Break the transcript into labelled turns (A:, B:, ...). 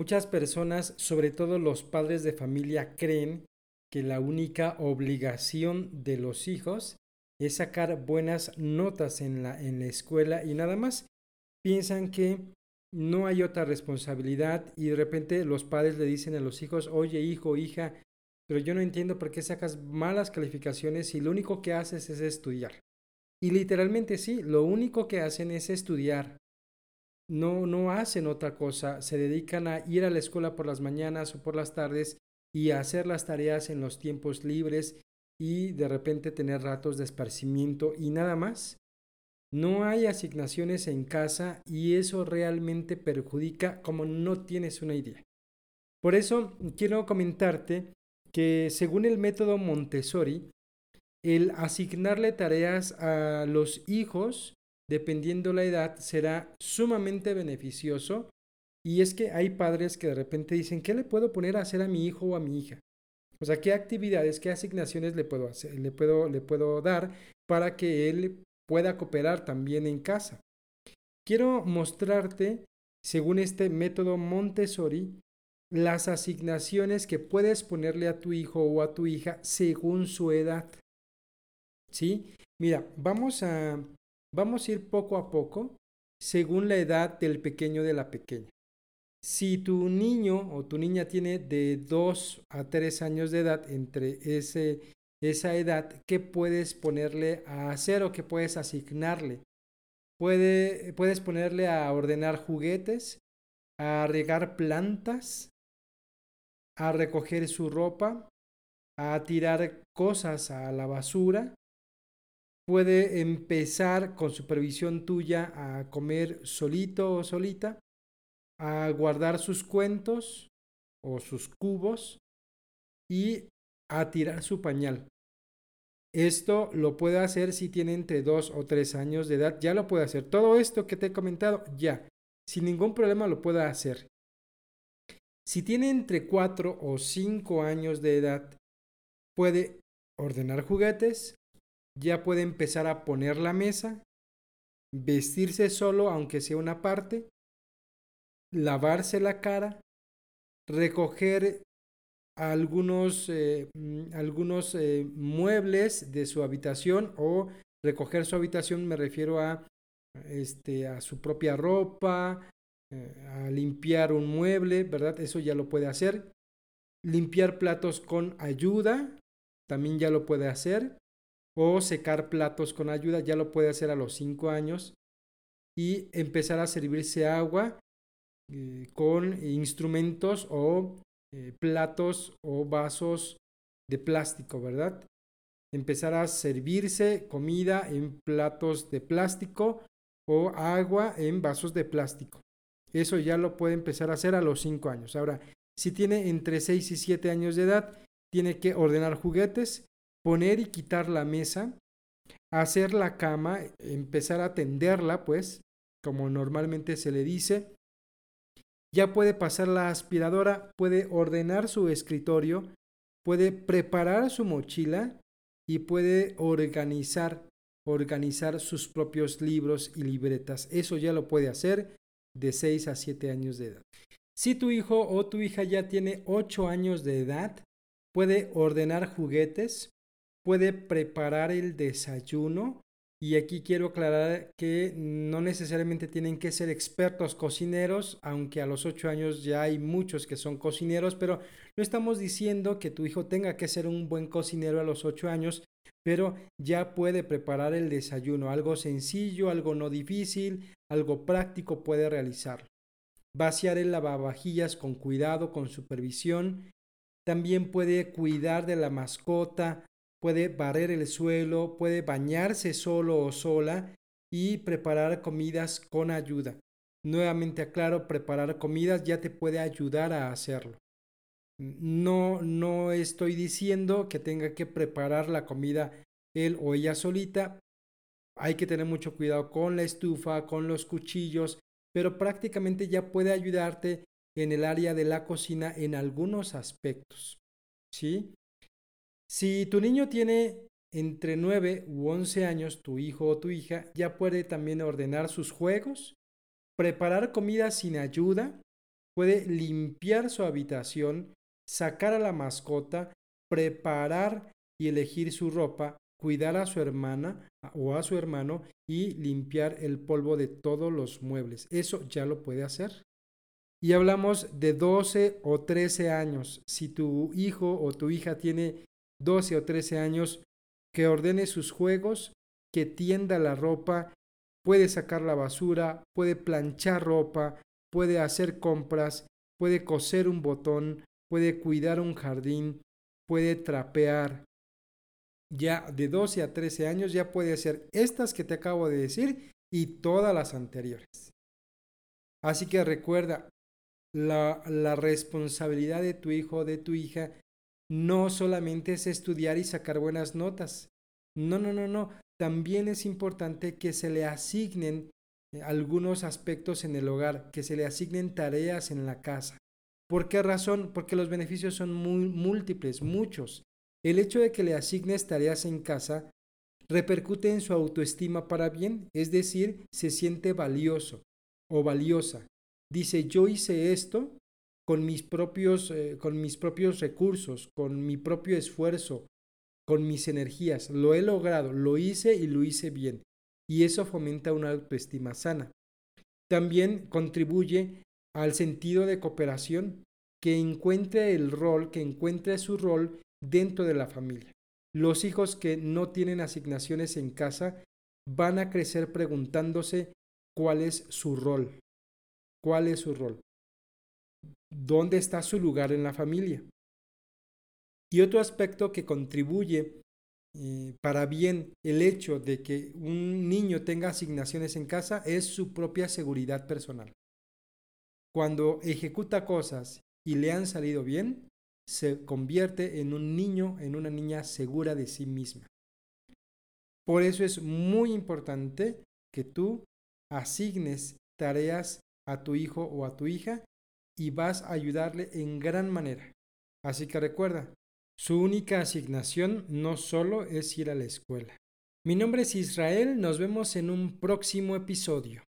A: Muchas personas, sobre todo los padres de familia, creen que la única obligación de los hijos es sacar buenas notas en la, en la escuela y nada más. Piensan que no hay otra responsabilidad y de repente los padres le dicen a los hijos, oye hijo, hija, pero yo no entiendo por qué sacas malas calificaciones y lo único que haces es estudiar. Y literalmente sí, lo único que hacen es estudiar. No, no hacen otra cosa, se dedican a ir a la escuela por las mañanas o por las tardes y a hacer las tareas en los tiempos libres y de repente tener ratos de esparcimiento y nada más. No hay asignaciones en casa y eso realmente perjudica como no tienes una idea. Por eso quiero comentarte que según el método Montessori, el asignarle tareas a los hijos, dependiendo la edad, será sumamente beneficioso. Y es que hay padres que de repente dicen, ¿qué le puedo poner a hacer a mi hijo o a mi hija? O sea, ¿qué actividades, qué asignaciones le puedo, hacer, le puedo, le puedo dar para que él pueda cooperar también en casa? Quiero mostrarte, según este método Montessori, las asignaciones que puedes ponerle a tu hijo o a tu hija según su edad. ¿Sí? Mira, vamos a, vamos a ir poco a poco según la edad del pequeño de la pequeña. Si tu niño o tu niña tiene de 2 a 3 años de edad, entre ese, esa edad, ¿qué puedes ponerle a hacer o qué puedes asignarle? Puede, puedes ponerle a ordenar juguetes, a regar plantas, a recoger su ropa, a tirar cosas a la basura. Puede empezar con supervisión tuya a comer solito o solita a guardar sus cuentos o sus cubos y a tirar su pañal. Esto lo puede hacer si tiene entre 2 o 3 años de edad, ya lo puede hacer. Todo esto que te he comentado, ya, sin ningún problema lo puede hacer. Si tiene entre 4 o 5 años de edad, puede ordenar juguetes, ya puede empezar a poner la mesa, vestirse solo aunque sea una parte, lavarse la cara, recoger algunos, eh, mm, algunos eh, muebles de su habitación o recoger su habitación me refiero a, este, a su propia ropa, eh, a limpiar un mueble, ¿verdad? Eso ya lo puede hacer. Limpiar platos con ayuda, también ya lo puede hacer. O secar platos con ayuda, ya lo puede hacer a los 5 años. Y empezar a servirse agua eh, con instrumentos o eh, platos o vasos de plástico, ¿verdad? Empezar a servirse comida en platos de plástico o agua en vasos de plástico. Eso ya lo puede empezar a hacer a los 5 años. Ahora, si tiene entre 6 y 7 años de edad, tiene que ordenar juguetes, poner y quitar la mesa, hacer la cama, empezar a tenderla, pues, como normalmente se le dice, ya puede pasar la aspiradora, puede ordenar su escritorio, puede preparar su mochila y puede organizar, organizar sus propios libros y libretas. Eso ya lo puede hacer de 6 a 7 años de edad. Si tu hijo o tu hija ya tiene 8 años de edad, puede ordenar juguetes, puede preparar el desayuno, y aquí quiero aclarar que no necesariamente tienen que ser expertos cocineros, aunque a los 8 años ya hay muchos que son cocineros, pero no estamos diciendo que tu hijo tenga que ser un buen cocinero a los 8 años, pero ya puede preparar el desayuno, algo sencillo, algo no difícil, algo práctico puede realizarlo. Vaciar el lavavajillas con cuidado, con supervisión. También puede cuidar de la mascota, puede barrer el suelo, puede bañarse solo o sola y preparar comidas con ayuda. Nuevamente aclaro, preparar comidas ya te puede ayudar a hacerlo. No, no estoy diciendo que tenga que preparar la comida él o ella solita. Hay que tener mucho cuidado con la estufa, con los cuchillos, pero prácticamente ya puede ayudarte en el área de la cocina en algunos aspectos. ¿Sí? Si tu niño tiene entre 9 u 11 años, tu hijo o tu hija ya puede también ordenar sus juegos, preparar comida sin ayuda, puede limpiar su habitación, sacar a la mascota, preparar y elegir su ropa, cuidar a su hermana o a su hermano y limpiar el polvo de todos los muebles. Eso ya lo puede hacer. Y hablamos de 12 o 13 años. Si tu hijo o tu hija tiene 12 o 13 años, que ordene sus juegos, que tienda la ropa, puede sacar la basura, puede planchar ropa, puede hacer compras, puede coser un botón, puede cuidar un jardín, puede trapear. Ya de 12 a 13 años ya puede hacer estas que te acabo de decir y todas las anteriores. Así que recuerda, la, la responsabilidad de tu hijo o de tu hija no solamente es estudiar y sacar buenas notas. No, no, no, no. También es importante que se le asignen eh, algunos aspectos en el hogar, que se le asignen tareas en la casa. ¿Por qué razón? Porque los beneficios son muy múltiples, muchos. El hecho de que le asignes tareas en casa repercute en su autoestima para bien, es decir, se siente valioso o valiosa. Dice, yo hice esto con mis propios, eh, con mis propios recursos, con mi propio esfuerzo, con mis energías. Lo he logrado, lo hice y lo hice bien. Y eso fomenta una autoestima sana. También contribuye al sentido de cooperación, que encuentre el rol, que encuentre su rol dentro de la familia. Los hijos que no tienen asignaciones en casa van a crecer preguntándose cuál es su rol. ¿Cuál es su rol? Dónde está su lugar en la familia. Y otro aspecto que contribuye eh, para bien el hecho de que un niño tenga asignaciones en casa es su propia seguridad personal. Cuando ejecuta cosas y le han salido bien, se convierte en un niño, en una niña segura de sí misma. Por eso es muy importante que tú asignes tareas a tu hijo o a tu hija y vas a ayudarle en gran manera. Así que recuerda, su única asignación no solo es ir a la escuela. Mi nombre es Israel, nos vemos en un próximo episodio.